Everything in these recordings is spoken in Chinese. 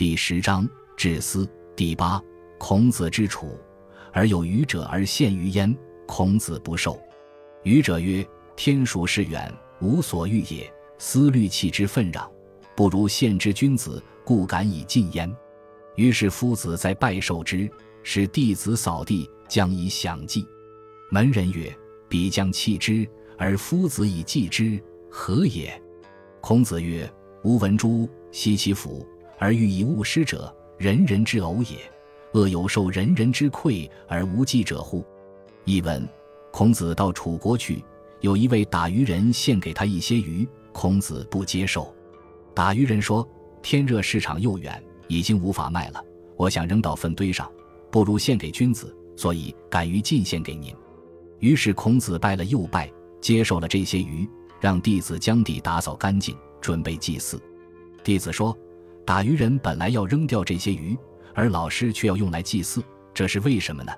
第十章至思第八。孔子之楚，而有愚者而陷于焉。孔子不受。愚者曰：“天数是远，无所欲也。思虑气之愤攘，不如陷之君子，故敢以进焉。”于是夫子在拜受之，使弟子扫地，将以享祭。门人曰：“彼将弃之，而夫子以祭之，何也？”孔子曰：“吾闻诸奚其父，而欲以勿施者，人人之偶也。恶有受人人之馈而无祭者乎？”译文：孔子到楚国去，有一位打鱼人献给他一些鱼，孔子不接受。打鱼人说：“天热，市场又远。”已经无法卖了，我想扔到粪堆上，不如献给君子，所以敢于进献给您。于是孔子拜了又拜，接受了这些鱼，让弟子将地打扫干净，准备祭祀。弟子说：“打鱼人本来要扔掉这些鱼，而老师却要用来祭祀，这是为什么呢？”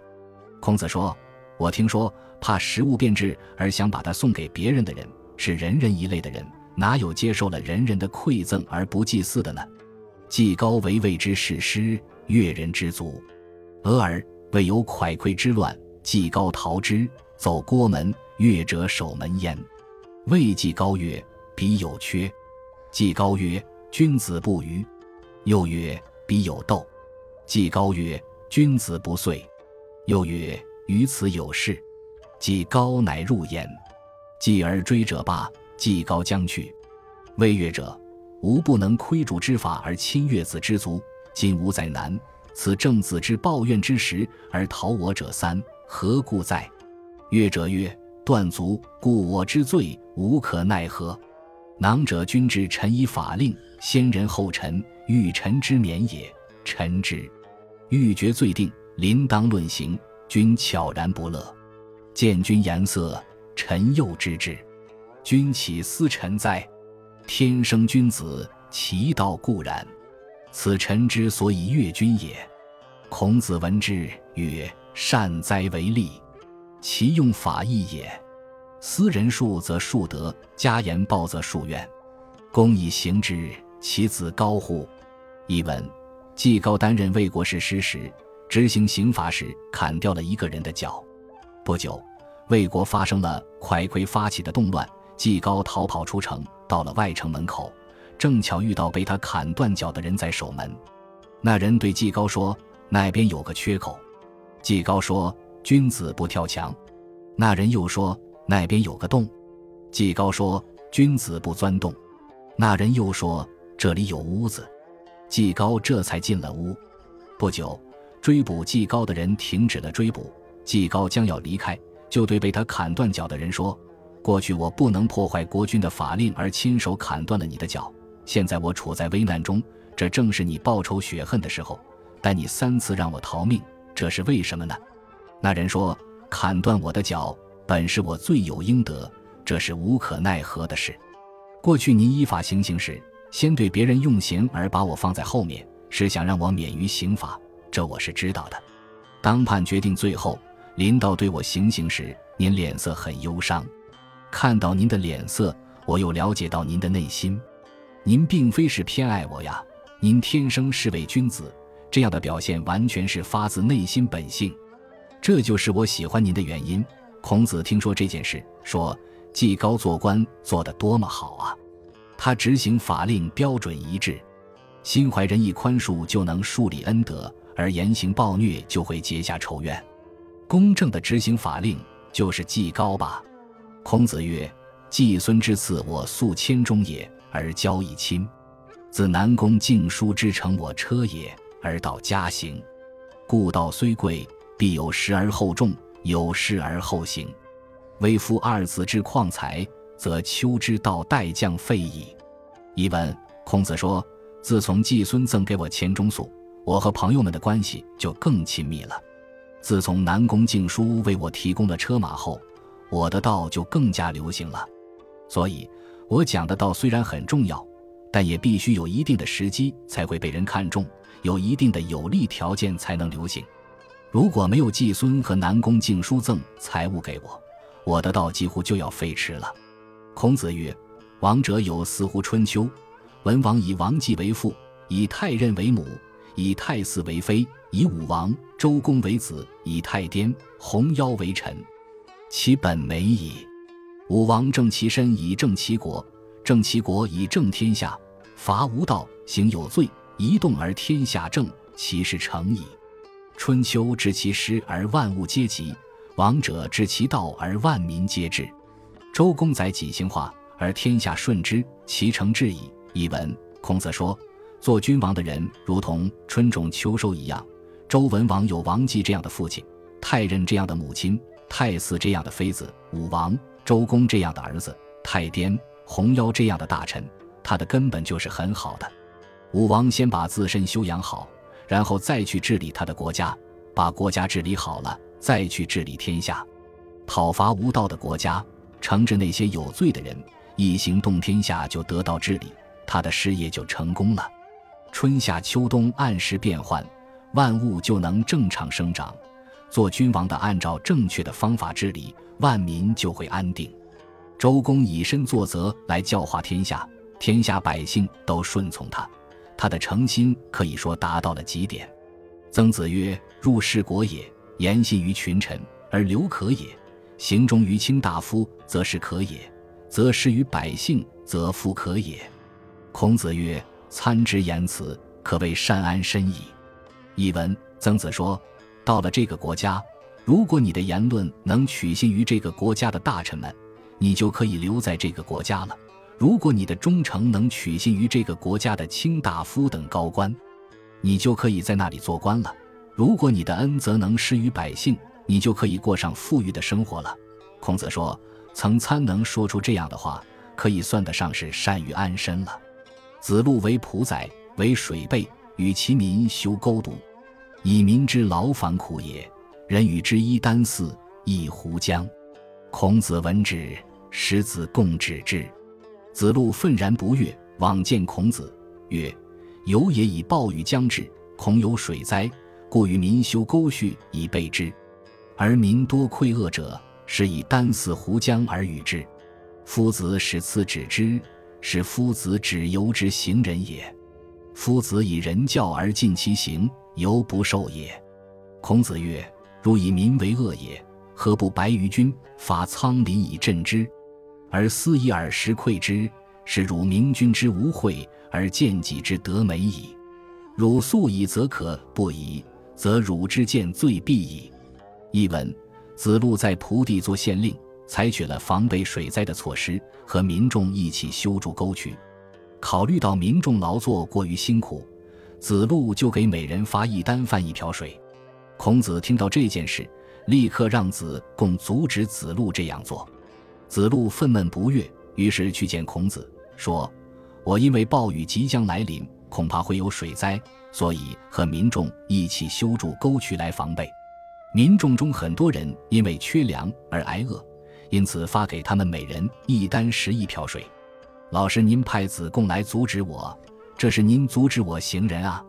孔子说：“我听说，怕食物变质而想把它送给别人的人，是人人一类的人，哪有接受了人人的馈赠而不祭祀的呢？”季高为谓之士师，越人之族。俄而未有蒯聩之乱，季高逃之，走郭门，越者守门焉。魏季高曰：“彼有缺。”季高曰：“君子不愚。”又曰：“彼有斗。”季高曰：“君子不遂。”又曰：“于此有事。”季高乃入焉。继而追者罢，季高将去。魏越者。吾不能窥主之法而侵越子之族，今吾在难，此正子之抱怨之时而逃我者三，何故哉？越者曰：断足，故我之罪无可奈何。囊者君之臣以法令，先人后臣，欲臣之免也。臣之欲决罪定，临当论刑，君悄然不乐。见君颜色，臣又知之。君岂思臣哉？天生君子，其道固然。此臣之所以悦君也。孔子闻之曰：“善哉为利！其用法义也。斯人数则数德，加言报则数怨。公以行之，其子高乎？”译文：季高担任魏国士师时，执行刑罚时砍掉了一个人的脚。不久，魏国发生了蒯聩发起的动乱，季高逃跑出城。到了外城门口，正巧遇到被他砍断脚的人在守门。那人对季高说：“那边有个缺口。”季高说：“君子不跳墙。”那人又说：“那边有个洞。”季高说：“君子不钻洞。”那人又说：“这里有屋子。”季高这才进了屋。不久，追捕季高的人停止了追捕。季高将要离开，就对被他砍断脚的人说。过去我不能破坏国君的法令而亲手砍断了你的脚，现在我处在危难中，这正是你报仇雪恨的时候。但你三次让我逃命，这是为什么呢？那人说：“砍断我的脚本是我罪有应得，这是无可奈何的事。过去您依法行刑时，先对别人用刑而把我放在后面，是想让我免于刑罚，这我是知道的。当判决定最后，临到对我行刑时，您脸色很忧伤。”看到您的脸色，我又了解到您的内心。您并非是偏爱我呀，您天生是位君子，这样的表现完全是发自内心本性。这就是我喜欢您的原因。孔子听说这件事，说：“季高做官做得多么好啊！他执行法令标准一致，心怀仁义宽恕，就能树立恩德；而严刑暴虐，就会结下仇怨。公正的执行法令，就是季高吧。”孔子曰：“季孙之赐我素千钟也，而交以亲；自南宫敬叔之乘我车也，而道家行。故道虽贵，必有时而后重，有失而后行。微夫二子之旷才，则丘之道待将废矣。”一问，孔子说：“自从季孙赠给我钱钟粟，我和朋友们的关系就更亲密了。自从南宫敬叔为我提供了车马后。”我的道就更加流行了，所以，我讲的道虽然很重要，但也必须有一定的时机才会被人看重，有一定的有利条件才能流行。如果没有季孙和南宫敬叔赠财物给我，我的道几乎就要废弛了。孔子曰：“王者有司乎春秋，文王以王季为父，以太任为母，以太姒为妃，以武王、周公为子，以太颠、鸿妖为臣。其本美矣。武王正其身以正其国，正其国以正天下。伐无道，行有罪，一动而天下正，其事成矣。春秋知其师而万物皆吉，王者知其道而万民皆治。周公载己兴化而天下顺之，其成至矣。译文：孔子说，做君王的人如同春种秋收一样。周文王有王季这样的父亲，太任这样的母亲，太嗣这样的妃子，武王、周公这样的儿子，太颠、红妖这样的大臣。他的根本就是很好的。武王先把自身修养好，然后再去治理他的国家，把国家治理好了，再去治理天下。讨伐无道的国家，惩治那些有罪的人，一行动天下就得到治理，他的事业就成功了。春夏秋冬按时变换，万物就能正常生长。做君王的按照正确的方法治理，万民就会安定。周公以身作则来教化天下。天下百姓都顺从他，他的诚心可以说达到了极点。曾子曰：“入世国也，言信于群臣而留可也；行忠于卿大夫，则是可也；则施于百姓，则富可也。”孔子曰：“参之言辞，可谓善安身矣。”译文：曾子说，到了这个国家，如果你的言论能取信于这个国家的大臣们，你就可以留在这个国家了。如果你的忠诚能取信于这个国家的卿大夫等高官，你就可以在那里做官了；如果你的恩泽能施于百姓，你就可以过上富裕的生活了。孔子说：“曾参能说出这样的话，可以算得上是善于安身了。”子路为仆宰，为水备，与其民修沟渎，以民之劳烦苦也。人与之一箪食，一壶浆。孔子闻之，使子贡止之。子路愤然不悦，往见孔子，曰：“有也以暴雨将至，恐有水灾，故与民修沟渠以备之。而民多溃恶者，是以丹似湖江而与之。夫子使次止之，是夫子止由之行人也。夫子以人教而尽其行，犹不受也。”孔子曰：“如以民为恶也，何不白于君，发苍林以镇之？”而思以耳时馈之，是汝明君之无惠，而见己之德美矣。汝素以则可不以，则汝之见罪必矣。译文：子路在蒲地做县令，采取了防备水灾的措施，和民众一起修筑沟渠。考虑到民众劳作过于辛苦，子路就给每人发一担饭一瓢水。孔子听到这件事，立刻让子贡阻止子路这样做。子路愤懑不悦，于是去见孔子，说：“我因为暴雨即将来临，恐怕会有水灾，所以和民众一起修筑沟渠来防备。民众中很多人因为缺粮而挨饿，因此发给他们每人一担食一瓢水。老师，您派子贡来阻止我，这是您阻止我行人啊！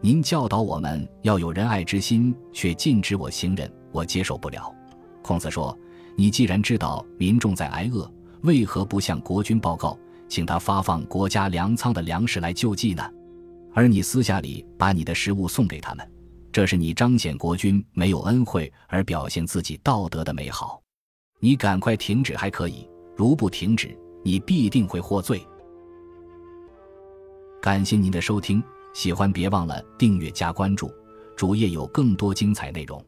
您教导我们要有仁爱之心，却禁止我行人，我接受不了。”孔子说。你既然知道民众在挨饿，为何不向国君报告，请他发放国家粮仓的粮食来救济呢？而你私下里把你的食物送给他们，这是你彰显国君没有恩惠而表现自己道德的美好。你赶快停止还可以，如不停止，你必定会获罪。感谢您的收听，喜欢别忘了订阅加关注，主页有更多精彩内容。